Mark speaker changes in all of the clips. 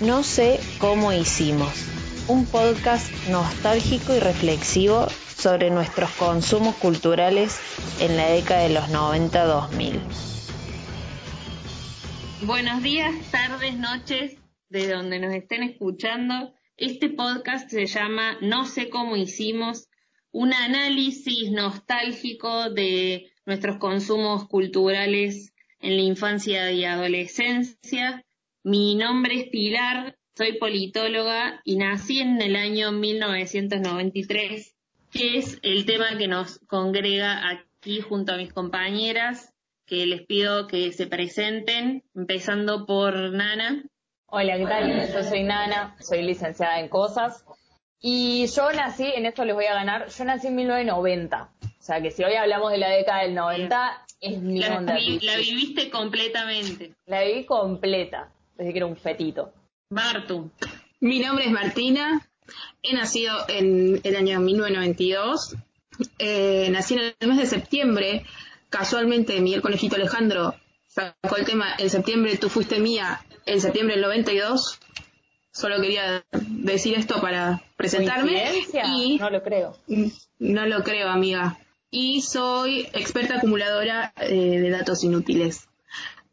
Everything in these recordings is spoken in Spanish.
Speaker 1: No sé cómo hicimos, un podcast nostálgico y reflexivo sobre nuestros consumos culturales en la década de los 90-2000. Buenos días, tardes, noches, de donde nos estén escuchando. Este podcast se llama No sé cómo hicimos, un análisis nostálgico de nuestros consumos culturales en la infancia y adolescencia. Mi nombre es Pilar, soy politóloga y nací en el año 1993, que es el tema que nos congrega aquí junto a mis compañeras, que les pido que se presenten, empezando por Nana.
Speaker 2: Hola, ¿qué tal? Yo soy Nana, soy licenciada en cosas y yo nací, en esto les voy a ganar, yo nací en 1990. O sea que si hoy hablamos de la década del 90, es mi
Speaker 1: la,
Speaker 2: onda.
Speaker 1: la viviste completamente.
Speaker 2: La viví completa, desde que era un fetito.
Speaker 1: Martu.
Speaker 3: Mi nombre es Martina, he nacido en el año 1992, eh, nací en el mes de septiembre, casualmente Miguel Conejito Alejandro sacó el tema en septiembre, tú fuiste mía, en septiembre del 92, Solo quería decir esto para presentarme.
Speaker 2: Y no lo creo.
Speaker 3: No lo creo, amiga. Y soy experta acumuladora eh, de datos inútiles.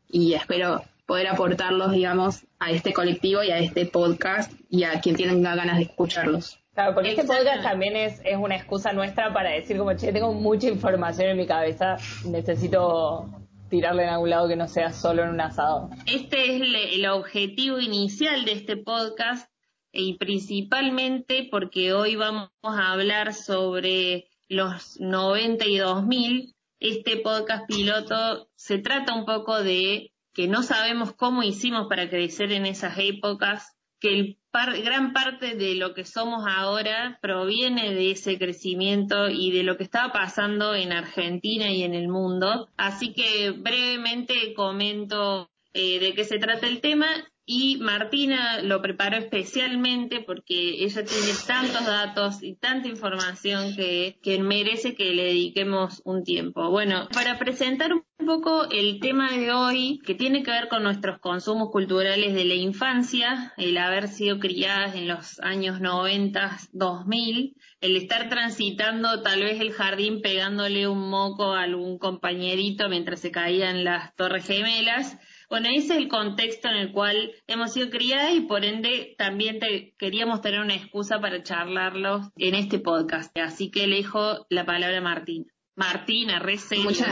Speaker 3: Y espero poder aportarlos, digamos, a este colectivo y a este podcast y a quien tenga ganas de escucharlos.
Speaker 2: Claro, porque este podcast también es, es una excusa nuestra para decir como, che, tengo mucha información en mi cabeza, necesito tirarle en algún lado que no sea solo en un asado.
Speaker 1: Este es el objetivo inicial de este podcast y principalmente porque hoy vamos a hablar sobre los 90 y 2000. Este podcast piloto se trata un poco de que no sabemos cómo hicimos para crecer en esas épocas, que el gran parte de lo que somos ahora proviene de ese crecimiento y de lo que estaba pasando en Argentina y en el mundo. Así que brevemente comento eh, de qué se trata el tema y Martina lo preparó especialmente porque ella tiene tantos datos y tanta información que, que, merece que le dediquemos un tiempo. Bueno, para presentar un poco el tema de hoy, que tiene que ver con nuestros consumos culturales de la infancia, el haber sido criadas en los años 90, 2000, el estar transitando tal vez el jardín pegándole un moco a algún compañerito mientras se caían las torres gemelas, bueno, ese es el contexto en el cual hemos sido criadas y por ende también queríamos tener una excusa para charlarlos en este podcast. Así que le dejo la palabra a Martina. Martina, recé.
Speaker 3: Muchas,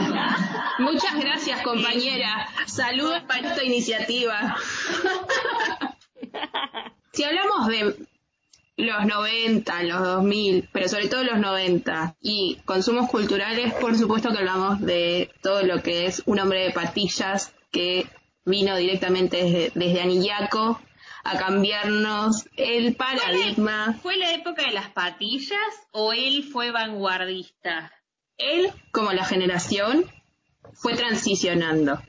Speaker 3: muchas gracias, compañera. Saludos para esta iniciativa. si hablamos de los 90, los 2000, pero sobre todo los 90 y consumos culturales, por supuesto que hablamos de todo lo que es un hombre de patillas que vino directamente desde, desde Anillaco a cambiarnos el paradigma.
Speaker 1: ¿Fue la época de las patillas o él fue vanguardista?
Speaker 3: Él, como la generación, fue transicionando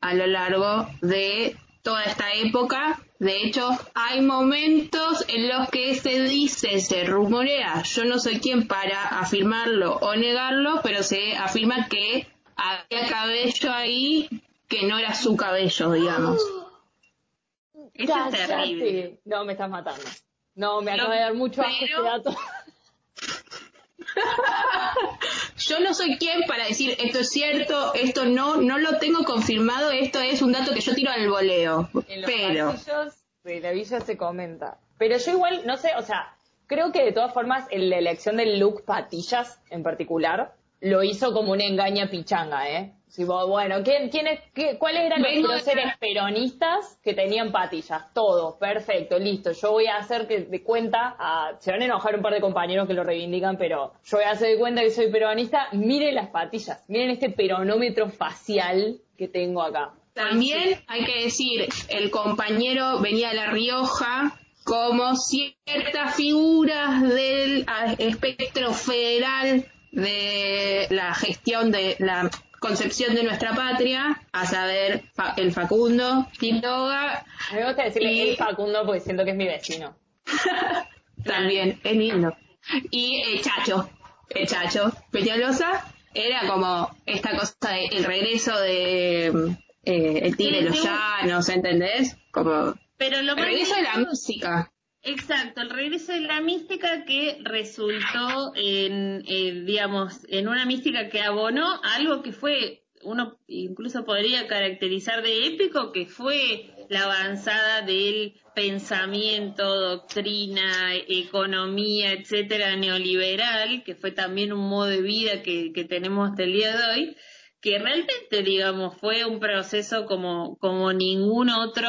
Speaker 3: a lo largo de toda esta época. De hecho, hay momentos en los que se dice, se rumorea, yo no soy quien para afirmarlo o negarlo, pero se afirma que había cabello ahí que no era su cabello, digamos.
Speaker 1: Eso es terrible.
Speaker 2: No, me estás matando. No, me acaba de dar mucho asco este dato.
Speaker 3: Yo no soy quien para decir esto es cierto, esto no, no lo tengo confirmado, esto es un dato que yo tiro al voleo.
Speaker 2: En
Speaker 3: los pero
Speaker 2: de la villa se comenta. Pero yo igual, no sé, o sea, creo que de todas formas en la elección del look patillas en particular lo hizo como una engaña pichanga, ¿eh? bueno, ¿quién, quién es, ¿cuáles eran los próceres peronistas que tenían patillas? Todos, perfecto, listo. Yo voy a hacer que de cuenta, se van a enojar un par de compañeros que lo reivindican, pero yo voy a hacer de cuenta que soy peronista. Miren las patillas, miren este peronómetro facial que tengo acá.
Speaker 3: También hay que decir, el compañero venía de La Rioja, como ciertas figuras del espectro federal de la gestión de la concepción de nuestra patria, a saber, el Facundo, Quiroga.
Speaker 2: Me gusta decirle el Facundo porque siento que es mi vecino.
Speaker 3: También, es lindo. Y el Chacho, el Chacho, Peñalosa, era como esta cosa de el regreso de eh, el tigre de los llanos, ¿entendés? Como
Speaker 1: Pero lo
Speaker 3: El regreso de la música.
Speaker 1: Exacto, el regreso de la mística que resultó en, eh, digamos, en una mística que abonó algo que fue, uno incluso podría caracterizar de épico, que fue la avanzada del pensamiento, doctrina, economía, etcétera, neoliberal, que fue también un modo de vida que, que tenemos hasta el día de hoy, que realmente, digamos, fue un proceso como, como ningún otro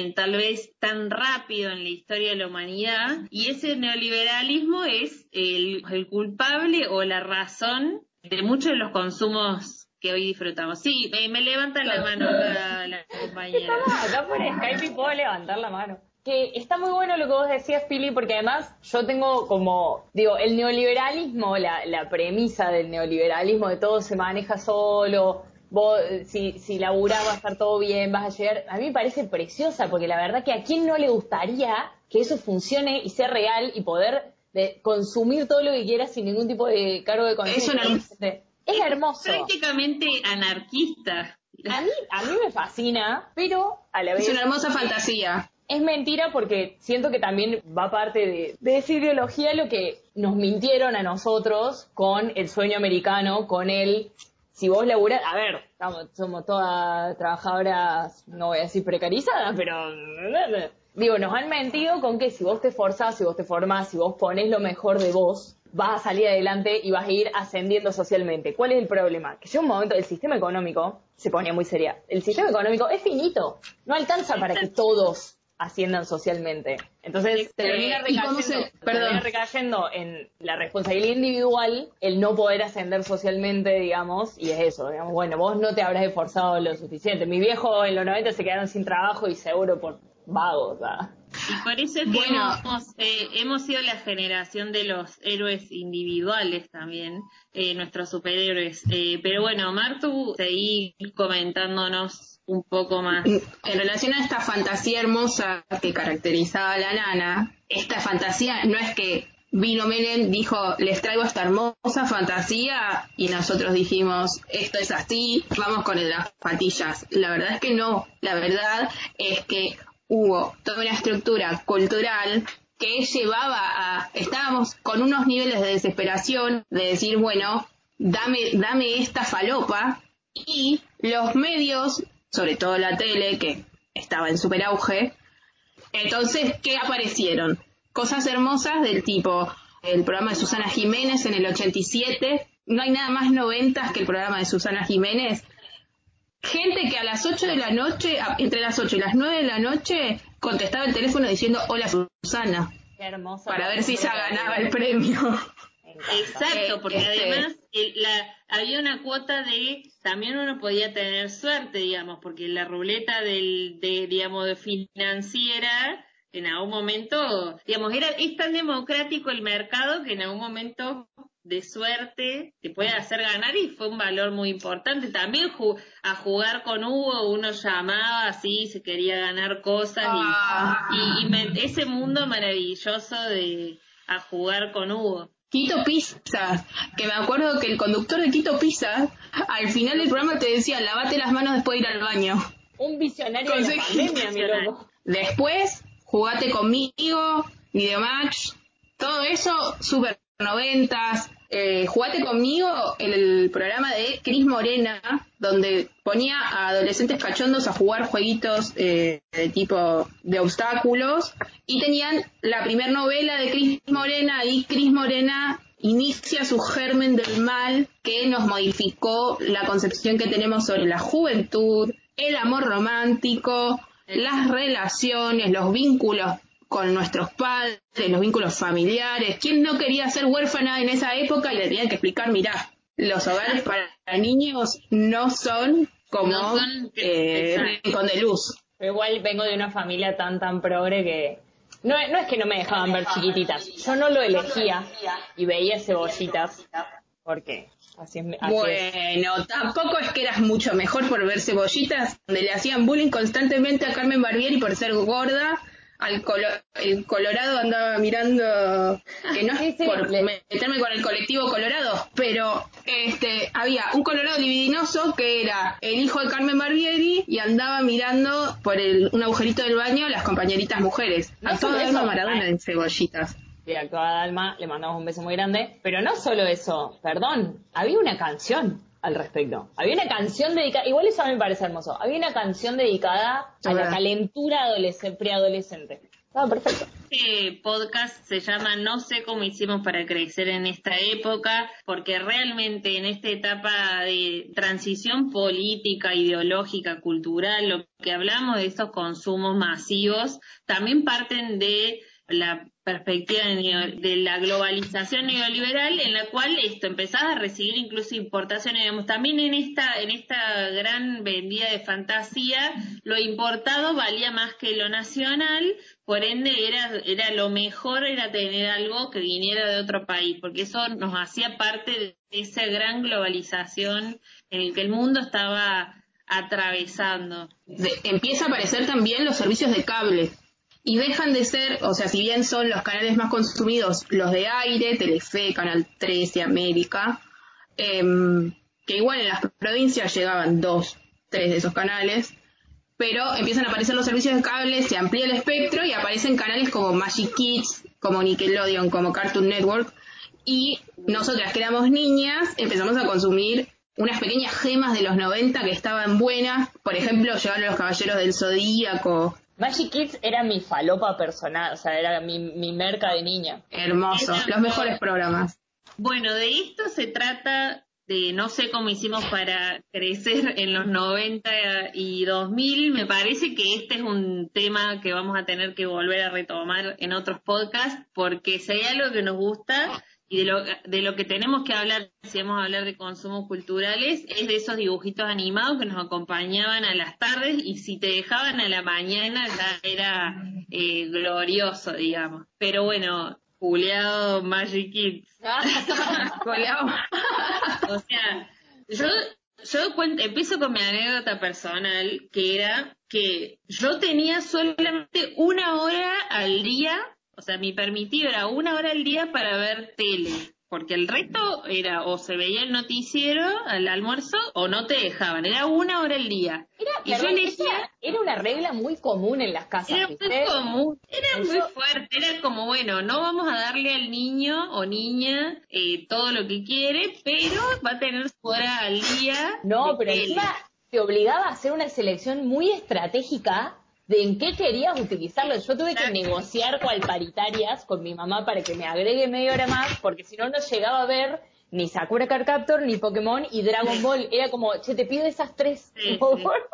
Speaker 1: en tal vez tan rápido en la historia de la humanidad y ese neoliberalismo es el, el culpable o la razón de muchos de los consumos que hoy disfrutamos. Sí, me, me levanta la mano acá la compañera.
Speaker 2: Estamos acá por Skype y puedo levantar la mano. Que está muy bueno lo que vos decías, Pili, porque además yo tengo como, digo, el neoliberalismo, la, la premisa del neoliberalismo de todo se maneja solo, vos, eh, si, si laburás va a estar todo bien, vas a llegar, a mí me parece preciosa, porque la verdad que a quién no le gustaría que eso funcione y sea real y poder de consumir todo lo que quieras sin ningún tipo de cargo de conciencia.
Speaker 3: una-
Speaker 2: Es hermoso.
Speaker 1: Prácticamente anarquista.
Speaker 2: A mí, a mí me fascina, pero a la vez
Speaker 3: Es una hermosa fantasía.
Speaker 2: es mentira porque siento que también va parte de, de esa ideología lo que nos mintieron a nosotros con el sueño americano, con el si vos laburás, a ver, estamos, somos todas trabajadoras, no voy a decir precarizadas, pero digo, nos han mentido con que si vos te esforzás, si vos te formás, si vos pones lo mejor de vos, vas a salir adelante y vas a ir ascendiendo socialmente. ¿Cuál es el problema? Que llega un momento, el sistema económico se ponía muy seria. El sistema económico es finito, no alcanza para que todos asciendan socialmente. Entonces termina
Speaker 3: ¿y cómo
Speaker 2: recayendo,
Speaker 3: se-
Speaker 2: termina recayendo en la responsabilidad individual el no poder ascender socialmente, digamos, y es eso, digamos, bueno, vos no te habrás esforzado lo suficiente. Mi viejo en los 90 se quedaron sin trabajo y seguro por vagos, ¿verdad?
Speaker 1: Y por eso es que
Speaker 3: Bueno.
Speaker 1: hemos, eh, hemos sido la generación de los héroes individuales también, eh, nuestros superhéroes. Eh, pero bueno, Martu, seguí comentándonos un poco más.
Speaker 3: En relación a esta fantasía hermosa que caracterizaba a la nana, esta fantasía no es que vino Menem, dijo, les traigo esta hermosa fantasía y nosotros dijimos, esto es así, vamos con las patillas. La verdad es que no, la verdad es que hubo toda una estructura cultural que llevaba a, estábamos con unos niveles de desesperación de decir, bueno, dame, dame esta falopa y los medios, sobre todo la tele, que estaba en super auge, entonces, ¿qué aparecieron? Cosas hermosas del tipo el programa de Susana Jiménez en el 87, no hay nada más noventas que el programa de Susana Jiménez. Gente que a las 8 de la noche, a- entre las 8 y las 9 de la noche, contestaba el teléfono diciendo hola Susana,
Speaker 2: Qué hermoso.
Speaker 3: para ver si ella ganaba el premio.
Speaker 1: Exacto,
Speaker 3: Eh,
Speaker 1: porque
Speaker 3: este-
Speaker 1: además el- la, había una cuota de, también uno podía tener suerte, digamos, porque la ruleta del, de, digamos, de financiera, en algún momento, digamos, era, es tan democrático el mercado que en algún momento de suerte te puede hacer ganar y fue un valor muy importante. También ju- a jugar con Hugo uno llamaba así, se quería ganar cosas y,
Speaker 3: Ah.
Speaker 1: y, y me- ese mundo maravilloso de a jugar con Hugo.
Speaker 3: Quito Pizza, que me acuerdo que el conductor de Quito Pizza al final del programa te decía, lavate las manos después de ir al baño.
Speaker 2: Un visionario de la
Speaker 3: Conseguí-
Speaker 2: pandemia, mi loco.
Speaker 3: Después, jugate conmigo, Videomatch, todo eso, super noventas. Eh, jugate conmigo el, el programa de Cris Morena, donde ponía a adolescentes cachondos a jugar jueguitos eh, de tipo de obstáculos. Y tenían la primera novela de Cris Morena, y Cris Morena inicia su germen del mal que nos modificó la concepción que tenemos sobre la juventud, el amor romántico, las relaciones, los vínculos con nuestros padres, los vínculos familiares. ¿Quién no quería ser huérfana en esa época y le tenían que explicar, mirá, los hogares para niños no son como
Speaker 1: No son-
Speaker 3: eh. Rincón de luz.
Speaker 2: Pero igual vengo de una familia tan, tan progre que... No, no es que no me dejaban ver chiquititas. Yo no lo elegía y veía cebollitas. Porque así es. Así es.
Speaker 3: Bueno, tampoco es que eras mucho mejor por ver cebollitas, donde le hacían bullying constantemente a Carmen Barbieri por ser gorda, al el Colorado andaba mirando, que no es por meterme con el colectivo Colorado, pero este había un Colorado libidinoso que era el hijo de Carmen Barbieri y andaba mirando por el, un agujerito del baño las compañeritas mujeres.
Speaker 2: No
Speaker 3: Alma
Speaker 2: eso,
Speaker 3: Maradona
Speaker 2: ay.
Speaker 3: en cebollitas.
Speaker 2: Sí, actuaba Dalma, le mandamos un beso muy grande. Pero no solo eso, perdón, había una canción al respecto. Había una canción dedicada, igual eso a mí me parece hermoso, había una canción dedicada a la calentura adolescente, preadolescente. Estaba perfecto.
Speaker 1: Este podcast se llama No sé cómo hicimos para crecer en esta época, porque realmente en esta etapa de transición política, ideológica, cultural, lo que hablamos de estos consumos masivos, también parten de la perspectiva de la globalización neoliberal en la cual esto empezaba a recibir incluso importaciones. Digamos también en esta en esta gran vendida de fantasía lo importado valía más que lo nacional por ende era era lo mejor era tener algo que viniera de otro país porque eso nos hacía parte de esa gran globalización en el que el mundo estaba atravesando.
Speaker 3: Empieza a aparecer también los servicios de cable y dejan de ser, o sea, si bien son los canales más consumidos, los de aire, Telefe, Canal 13, América, em, que igual en las provincias llegaban dos, tres de esos canales, pero empiezan a aparecer los servicios de cable, se amplía el espectro y aparecen canales como Magic Kids, como Nickelodeon, como Cartoon Network, y nosotras que éramos niñas empezamos a consumir unas pequeñas gemas de los 90 que estaban buenas, por ejemplo, llegaron los Caballeros del Zodíaco,
Speaker 2: Magic Kids era mi falopa personal, o sea, era mi, mi merca de niña.
Speaker 3: hermoso, los mejores programas.
Speaker 1: Bueno, de esto se trata de no sé cómo hicimos para crecer en los 90 y 2000. Me parece que este es un tema que vamos a tener que volver a retomar en otros podcasts porque si hay algo que nos gusta y de lo, de lo que tenemos que hablar, si vamos a hablar de consumos culturales, es de esos dibujitos animados que nos acompañaban a las tardes y si te dejaban a la mañana ya era eh, glorioso, digamos. Pero bueno, Juliado Magic Kids. O sea, yo, yo empiezo con mi anécdota personal, que era que yo tenía solamente una hora al día, o sea, mi permitido era una hora al día para ver tele, porque el resto era o se veía el noticiero al almuerzo o no te dejaban, era una hora al día.
Speaker 2: Era,
Speaker 1: Y yo elegía-
Speaker 2: era una regla muy común en las casas,
Speaker 1: Era muy común, era muy fuerte, era como, bueno, no vamos a darle al niño o niña eh, todo lo que quiere, pero va a tener su hora al día.
Speaker 2: No, pero encima te obligaba a hacer una selección muy estratégica de en qué querías utilizarlo. Yo tuve que negociar cual paritarias con mi mamá para que me agregue media hora más, porque si no, no llegaba a ver ni Sakura Card Captor, ni Pokémon y Dragon Ball. Era como, che, te pido esas tres.
Speaker 1: Sí,
Speaker 2: por
Speaker 1: sí.
Speaker 2: favor.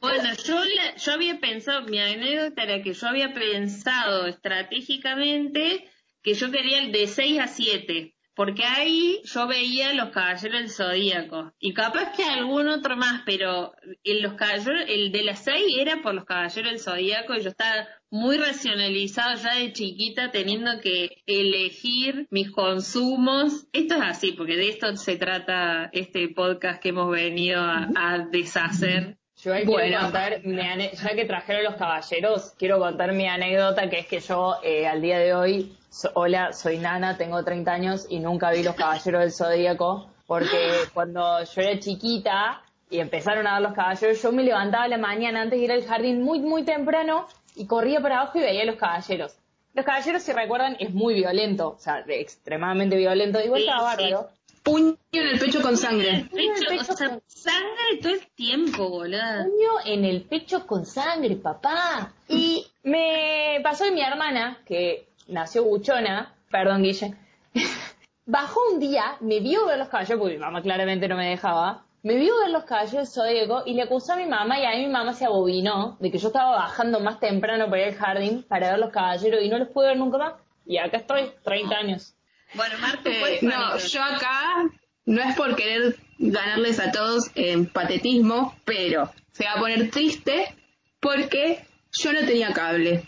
Speaker 1: Bueno, yo, la- yo había pensado, mi anécdota era que yo había pensado estratégicamente que yo quería el de 6 a 7, porque ahí yo veía los caballeros del zodíaco, y capaz que algún otro más, pero el, los caballeros, el de las 6 era por los caballeros del zodíaco, y yo estaba muy racionalizado ya de chiquita, teniendo que elegir mis consumos. Esto es así, porque de esto se trata este podcast que hemos venido a, a deshacer.
Speaker 2: Yo ahí
Speaker 3: Bueno.
Speaker 2: quiero contar, mi ya que trajeron los caballeros, quiero contar mi anécdota, que es que yo eh, al día de hoy, so- hola, soy Nana, tengo 30 años y nunca vi los caballeros del Zodíaco, porque cuando yo era chiquita y empezaron a dar los caballeros, yo me levantaba a la mañana antes de ir al jardín muy, muy temprano y corría para abajo y veía los caballeros. Los caballeros, si recuerdan, es muy violento, o sea, extremadamente violento, igual
Speaker 1: sí.
Speaker 2: bárbaro.
Speaker 3: Puño en el pecho con sangre.
Speaker 1: Pecho,
Speaker 2: pecho
Speaker 1: o sea,
Speaker 2: con-
Speaker 1: sangre todo el tiempo, boluda.
Speaker 2: puño en el pecho con sangre, papá. Y me pasó que mi hermana, que nació buchona, perdón, Guille, bajó un día, me vio ver los caballeros, porque mi mamá claramente no me dejaba, me vio ver los caballeros Zodíaco y le acusó a mi mamá y a mí mi mamá se abobinó de que yo estaba bajando más temprano para ir al jardín para ver los caballeros y no los pude ver nunca más. Y acá estoy, 30 años.
Speaker 1: Bueno, Marco,
Speaker 3: Eh,
Speaker 1: ¿cuál fue
Speaker 3: no, yo acá no es por querer ganarles a todos en patetismo, pero se va a poner triste porque yo no tenía cable.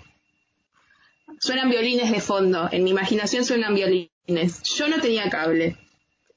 Speaker 3: Suenan violines de fondo, en mi imaginación suenan violines. Yo no tenía cable.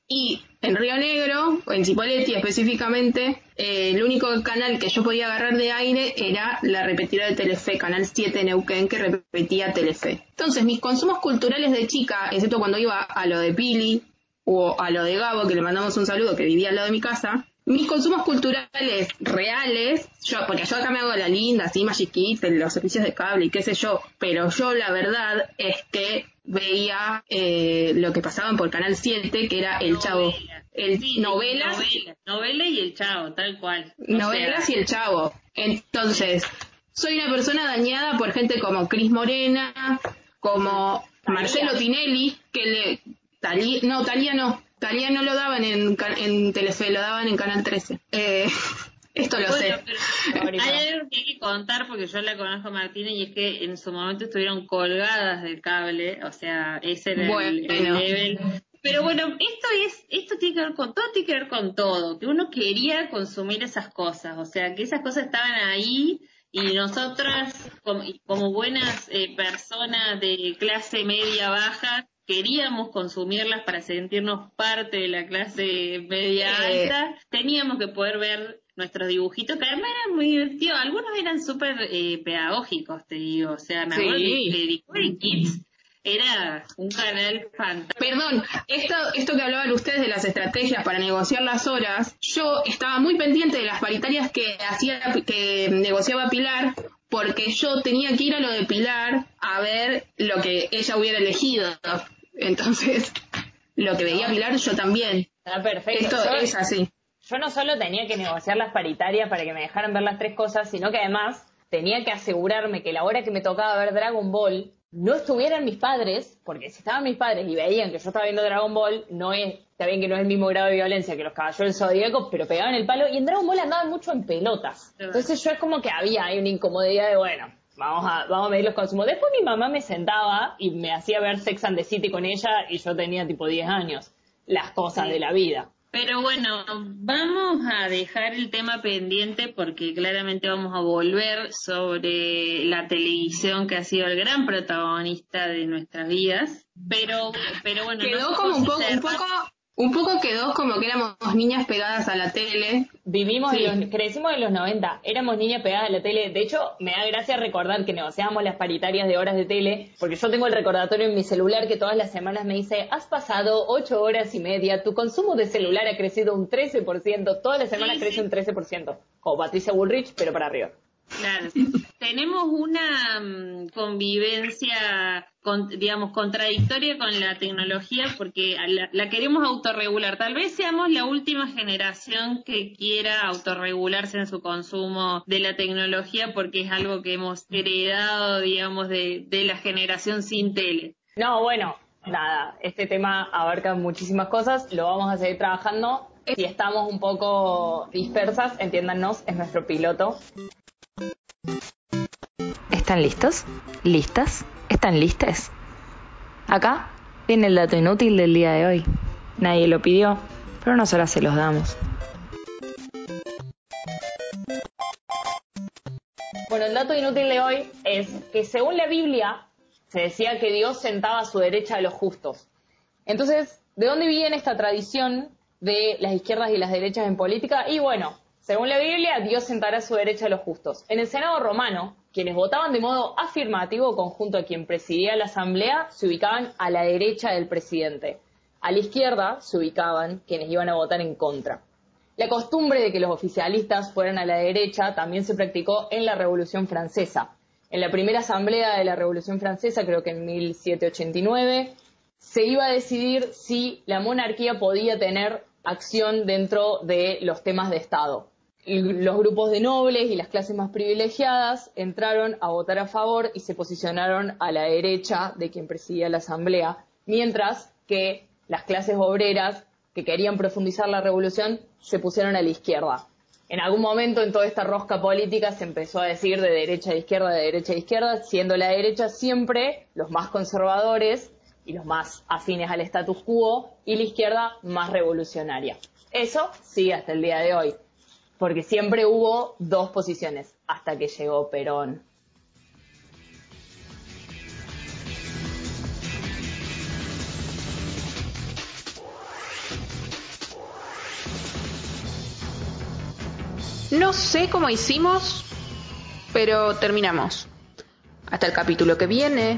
Speaker 3: Y en Río Negro, o en Cipolletti específicamente, eh, el único canal que yo podía agarrar de aire era la repetidora de Telefe, Canal 7 Neuquén, que repetía Telefe. Entonces, mis consumos culturales de chica, excepto cuando iba a lo de Pili o a lo de Gabo, que le mandamos un saludo, que vivía al lado de mi casa, mis consumos culturales reales, yo, porque yo acá me hago la linda, así Kids, los servicios de cable y qué sé yo, pero yo la verdad es que veía eh, lo que pasaban por Canal 7, que era El Chavo. El, novelas.
Speaker 1: Novela, y El Chavo, tal cual.
Speaker 3: novelas y El Chavo. Entonces, soy una persona dañada por gente como Cris Morena, como Marcelo Tinelli, que le... no, Talía no. Talía no lo daban en, en Telefe, lo daban en Canal 13. Eh, esto lo sé.
Speaker 1: hay algo que hay que contar porque yo la conozco a Martina y es que en su momento estuvieron colgadas del cable, o sea, ese era el, level. Pero bueno, esto es, esto tiene que ver con todo, tiene que ver con todo, que uno quería consumir esas cosas, o sea, que esas cosas estaban ahí y nosotras, como, como buenas eh, personas de clase media baja, queríamos consumirlas para sentirnos parte de la clase media eh. alta, teníamos que poder ver nuestros dibujitos, que además eran muy divertidos. Algunos eran súper eh, pedagógicos, te digo. O sea, me acuerdo que Kids era un canal fantástico.
Speaker 3: Perdón, esto, esto que hablaban ustedes de las estrategias para negociar las horas, yo estaba muy pendiente de las paritarias que hacía, que negociaba Pilar, porque yo tenía que ir a lo de Pilar a ver lo que ella hubiera elegido. Entonces, lo que veía Pilar yo también.
Speaker 2: Está perfecto.
Speaker 3: Esto es así
Speaker 2: yo no solo tenía que negociar las paritarias para que me dejaran ver las tres cosas, sino que además tenía que asegurarme que la hora que me tocaba ver Dragon Ball no estuvieran mis padres, porque si estaban mis padres y veían que yo estaba viendo Dragon Ball, no es, está bien que no es el mismo grado de violencia que los caballeros del Zodíaco, pero pegaban el palo y en Dragon Ball andaban mucho en pelotas. Entonces yo es como que había ahí una incomodidad de, bueno, vamos a, vamos a medir los consumos. Después mi mamá me sentaba y me hacía ver Sex and the City con ella y yo tenía tipo 10 años. Las cosas de la vida.
Speaker 1: Pero bueno, vamos a dejar el tema pendiente porque claramente vamos a volver sobre la televisión que ha sido el gran protagonista de nuestras vidas. Pero, pero bueno,
Speaker 3: quedó como un poco, un poco un poco quedó como que éramos niñas pegadas a la tele.
Speaker 2: Vivimos, los, crecimos en los 90, éramos niñas pegadas a la tele. De hecho, me da gracia recordar que negociábamos las paritarias de horas de tele, porque yo tengo el recordatorio en mi celular que todas las semanas me dice, has pasado 8 horas y media, tu consumo de celular ha crecido un 13%, todas las semanas crece un 13%. Como Patricia Bullrich, pero para arriba.
Speaker 1: Claro, tenemos una mm, convivencia, digamos, contradictoria con la tecnología porque la, queremos autorregular. Tal vez seamos la última generación que quiera autorregularse en su consumo de la tecnología porque es algo que hemos heredado, digamos, de, de la generación sin tele.
Speaker 2: No, bueno, nada, este tema abarca muchísimas cosas, lo vamos a seguir trabajando. Si estamos un poco dispersas, entiéndanos, es nuestro piloto. ¿Están listos? ¿Listas? ¿Están listes? Acá viene el dato inútil del día de hoy. Nadie lo pidió, pero nosotras se los damos. Bueno, el dato inútil de hoy es que según la Biblia se decía que Dios sentaba a su derecha a los justos. Entonces, ¿de dónde viene esta tradición de las izquierdas y las derechas en política? Y bueno, según la Biblia, Dios sentará a su derecha a los justos. En el Senado romano, quienes votaban de modo afirmativo conjunto a quien presidía la asamblea se ubicaban a la derecha del presidente. A la izquierda se ubicaban quienes iban a votar en contra. La costumbre de que los oficialistas fueran a la derecha también se practicó en la Revolución Francesa. En la primera asamblea de la Revolución Francesa, creo que en 1789, se iba a decidir si la monarquía podía tener acción dentro de los temas de Estado los grupos de nobles y las clases más privilegiadas entraron a votar a favor y se posicionaron a la derecha de quien presidía la asamblea, mientras que las clases obreras que querían profundizar la revolución se pusieron a la izquierda. En algún momento en toda esta rosca política se empezó a decir de derecha a izquierda, de derecha a izquierda, siendo la derecha siempre los más conservadores y los más afines al status quo y la izquierda más revolucionaria. Eso sigue hasta el día de hoy porque siempre hubo dos posiciones hasta que llegó Perón.
Speaker 3: No sé cómo hicimos, pero terminamos. Hasta el capítulo que viene.